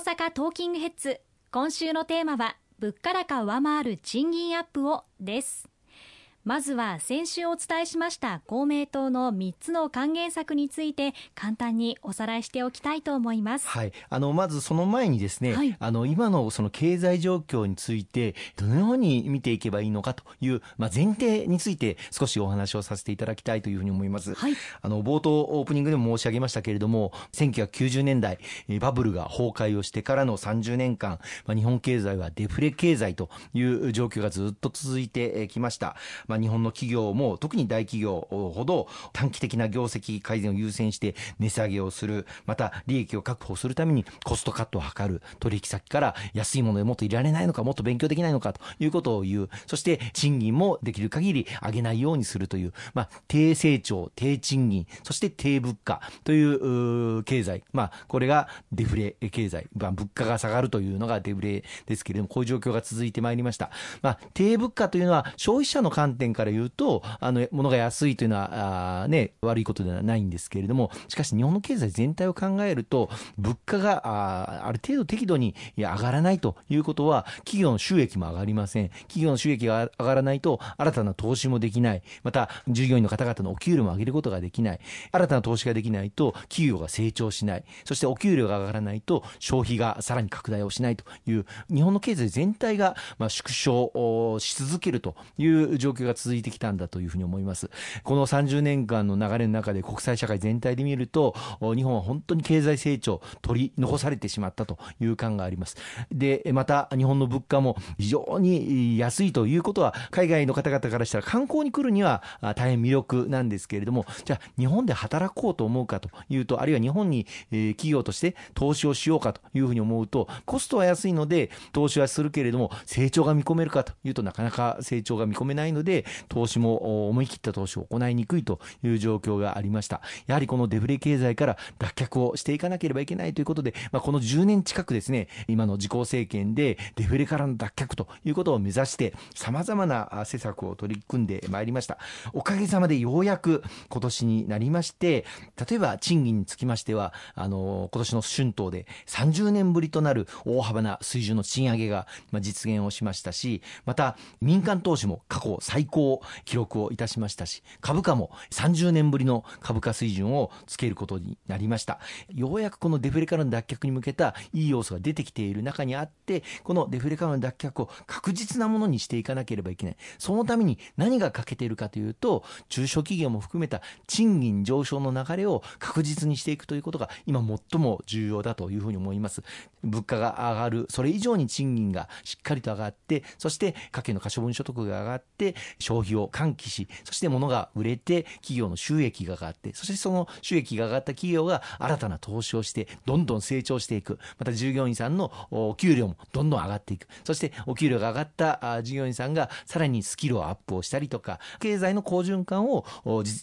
阪トーキングヘッズ。今週のテーマは物価高上回る賃金アップをです。まずは先週お伝えしました公明党の3つの還元策について簡単におさらいしておきたいと思います。はい、あのまずその前にですね、はい、あの今のその経済状況についてどのように見ていけばいいのかというまあ前提について少しお話をさせていただきたいというふうに思います。はい、あの冒頭オープニングでも申し上げましたけれども、1990年代バブルが崩壊をしてからの30年間、まあ日本経済はデフレ経済という状況がずっと続いてきました。まあ、日本の企業も特に大企業ほど短期的な業績改善を優先して値下げをする。また利益を確保するためにコストカットを図る。取引先から安いものでもっといられないのかもっと勉強できないのかということを言う。そして賃金もできる限り上げないようにするという、まあ、低成長低賃金そして低物価という経済、まあ、これがデフレ経済、まあ、物価が下がるというのがデフレですけれどもこういう状況が続いてまいりました、まあ、低物価というのは消費者の観点から言うと、あの、物が安いというのは、あね、悪いことではないんですけれども、しかし日本の経済全体を考えると、物価が、あある程度適度に上がらないということは、企業の収益も上がりません。企業の収益が上がらないと、新たな投資もできない。また、従業員の方々のお給料も上げることができない。新たな投資ができないと、企業が成長しない。そしてお給料が上がらないと、消費がさらに拡大をしないという、日本の経済全体が、まあ、縮小し続けるという状況がが続いてきたんだというふうに思います。この30年間の流れの中で国際社会全体で見ると、日本は本当に経済成長取り残されてしまったという感があります。で、また日本の物価も非常に安いということは、海外の方々からしたら観光に来るには大変魅力なんですけれども、じゃあ日本で働こうと思うかというと、あるいは日本に企業として投資をしようかというふうに思うと、コストは安いので投資はするけれども、成長が見込めるかというとなかなか成長が見込めないので、投資も思い切った投資を行いにくいという状況がありました。やはりこのデフレ経済から脱却をしていかなければいけないということで、まあ、この10年近くですね、今の自公政権でデフレからの脱却ということを目指して、様々な施策を取り組んでまいりました。おかげさまでようやく今年になりまして、例えば賃金につきましては、あの、今年の春闘で30年ぶりとなる大幅な水準の賃上げが実現をしましたし、また民間投資も過去最高記録をいたしましたし、株価も30年ぶりの株価水準をつけることになりました。ようやくこのデフレからの脱却に向けたいい要素が出てきている中にあって、このデフレからの脱却を確実なものにしていかなければいけない。そのために何が欠けているかというと、中小企業も含めた賃金上昇の流れを確実にしていくということが今最も重要だというふうに思います。物価が上がる、それ以上に賃金がしっかりと上がって、そして家計の可処分所得が上がって、消費を喚起し、そして物が売れて企業の収益が上がってそしてその収益が上がった企業が新たな投資をしてどんどん成長していくまた従業員さんのお給料もどんどん上がっていくそしてお給料が上がった従業員さんがさらにスキルをアップをしたりとか経済の好循環を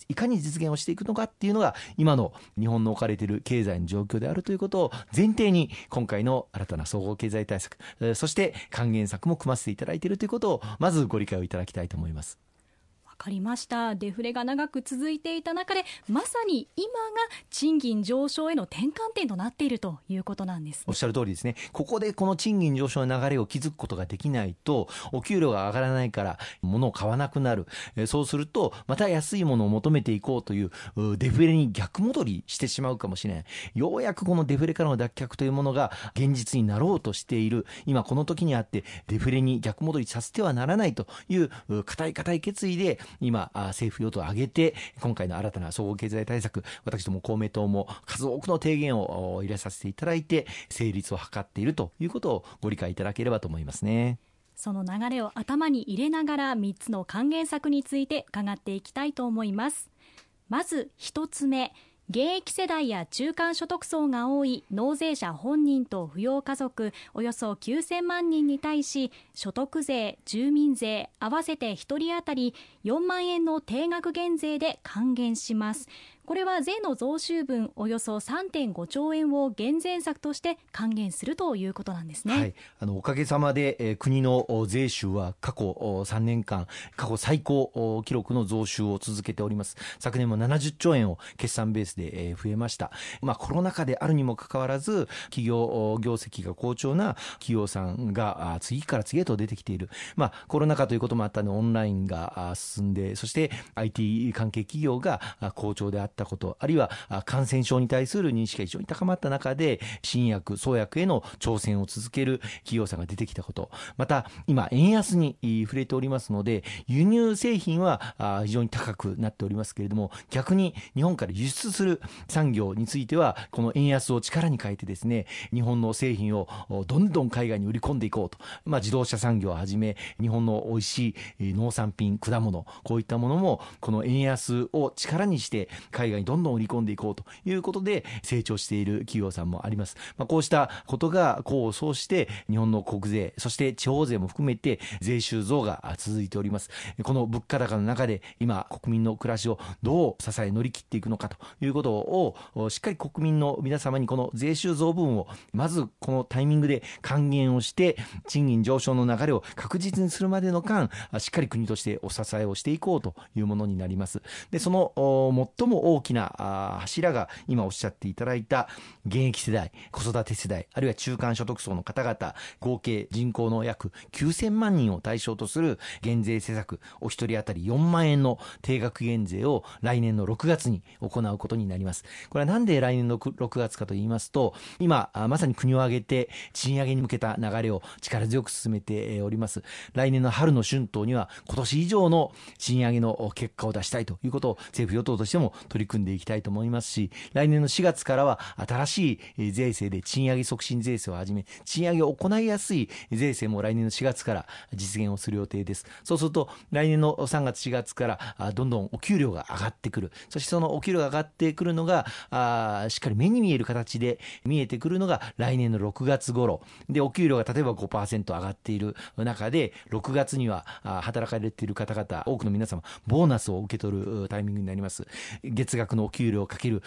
いかに実現をしていくのかっていうのが今の日本の置かれている経済の状況であるということを前提に今回の新たな総合経済対策そして還元策も組ませていただいているということをまずご理解をいただきたいと思います。かりました。デフレが長く続いていた中でまさに今が賃金上昇への転換点となっているということなんです、ね、おっしゃる通りですね。ここでこの賃金上昇の流れを築くことができないとお給料が上がらないから物を買わなくなる。そうするとまた安いものを求めていこうというデフレに逆戻りしてしまうかもしれないようやくこのデフレからの脱却というものが現実になろうとしている。今この時にあってデフレに逆戻りさせてはならないという固い固い決意で今、政府与党を挙げて、今回の新たな総合経済対策、私ども公明党も数多くの提言を入れさせていただいて、成立を図っているということをご理解いただければと思いますね。その流れを頭に入れながら3つの還元策について伺っていきたいと思います。まず1つ目、現役世代や中間所得層が多い納税者本人と扶養家族およそ9000万人に対し所得税、住民税合わせて1人当たり4万円の定額減税で還元します。これは税の増収分およそ3.5兆円を減税策として還元するということなんですね、はい、あのおかげさまで、えー、国の税収は過去3年間過去最高記録の増収を続けております。昨年も70兆円を決算ベースで、えー、増えました、まあ、コロナ禍であるにもかかわらず企業業績が好調な企業さんが次から次へと出てきている、まあ、コロナ禍ということもあったのでオンラインが進んでそして IT 関係企業が好調であった。たこと、あるいは感染症に対する認識が非常に高まった中で、新薬、創薬への挑戦を続ける企業さんが出てきたこと、また今、円安に触れておりますので、輸入製品は非常に高くなっておりますけれども、逆に日本から輸出する産業については、この円安を力に変えてですね、日本の製品をどんどん海外に売り込んでいこうと、まあ、自動車産業をはじめ、日本の美味しい農産品、果物、こういったものも、この円安を力にして海外海外にどんどん売り込んでいこうということで成長している企業さんもあります。まあ、こうしたことが功を奏して日本の国税、そして地方税も含めて税収増が続いております。この物価高の中で今国民の暮らしをどう支え乗り切っていくのかということをしっかり国民の皆様にこの税収増分をまずこのタイミングで還元をして賃金上昇の流れを確実にするまでの間しっかり国としてお支えをしていこうというものになります。でその最も大きな柱が今おっしゃっていただいた現役世代、子育て世代、あるいは中間所得層の方々、合計人口の約9000万人を対象とする減税施策、お一人当たり4万円の定額減税を来年の6月に行うことになります。これはなんで来年の6月かと言いますと、今、まさに国を挙げて賃上げに向けた流れを力強く進めております。来年の春の春闘には今年以上の賃上げの結果を出したいということを政府与党としても取り取り組んでいきたいと思いますし、来年の4月からは新しい税制で賃上げ促進税制をはじめ、賃上げを行いやすい税制も来年の4月から実現をする予定です。そうすると、来年の3月4月からどんどんお給料が上がってくる。そしてそのお給料が上がってくるのが、あしっかり目に見える形で見えてくるのが来年の6月頃。で、お給料が例えば5%上がっている中で、6月には働かれている方々、多くの皆様、ボーナスを受け取るタイミングになります。月月額のお給料をかける、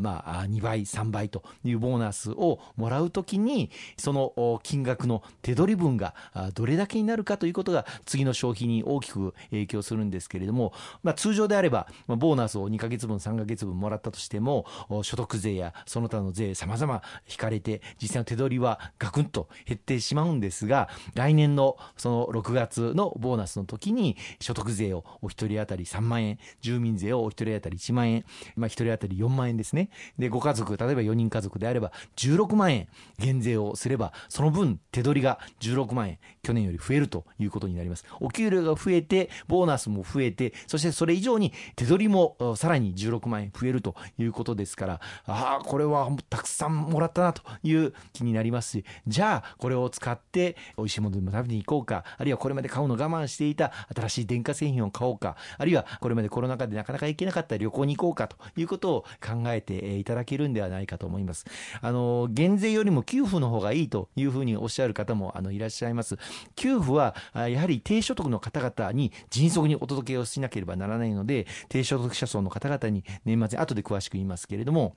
まあ、2倍、3倍というボーナスをもらうときに、その金額の手取り分がどれだけになるかということが次の消費に大きく影響するんですけれども、まあ、通常であれば、ボーナスを2ヶ月分、3ヶ月分もらったとしても、所得税やその他の税、様々引かれて、実際の手取りはガクンと減ってしまうんですが、来年のその6月のボーナスの時に、所得税をお一人当たり3万円、住民税をお一人当たり1万円、まあ、1人当たり4万円ですね。で、ご家族、例えば4人家族であれば16万円減税をすれば、その分手取りが16万円、去年より増えるということになります。お給料が増えて、ボーナスも増えて、そしてそれ以上に手取りもさらに16万円増えるということですから、ああ、これはたくさんもらったなという気になりますし、じゃあこれを使って美味しいものでも食べに行こうか、あるいはこれまで買うの我慢していた新しい電化製品を買おうか、あるいはこれまでコロナ禍でなかなか行けなかった旅行に行こうかということを考えていただけるんではないかと思います。あの、減税よりも給付の方がいいというふうにおっしゃる方もあのいらっしゃいます。給付は、やはり低所得の方々に迅速にお届けをしなければならないので、低所得者層の方々に年末に後で詳しく言いますけれども、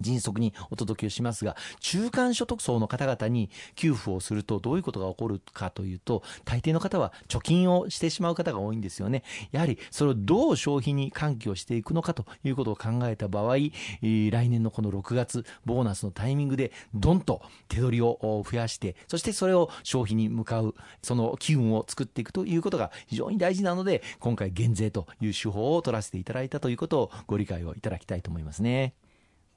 迅速にお届けをしますが、中間所得層の方々に給付をするとどういうことが起こるかというと、大抵の方は貯金をしてしまう方が多いんですよね。やはりそれをどう消費に喚起をしていくのかということを考えた場合、来年のこの6月、ボーナスのタイミングでどんと手取りを増やして、そしてそれを消費に向かう、その機運を作っていくということが非常に大事なので、今回減税という手法を取らせていただいたということをご理解をいただきたいと思いますね。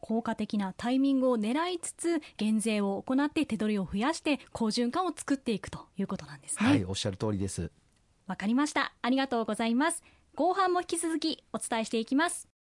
効果的なタイミングを狙いつつ減税を行って手取りを増やして好循環を作っていくということなんですね。はいおっしゃる通りです。わかりました。ありがとうございます。後半も引き続きお伝えしていきます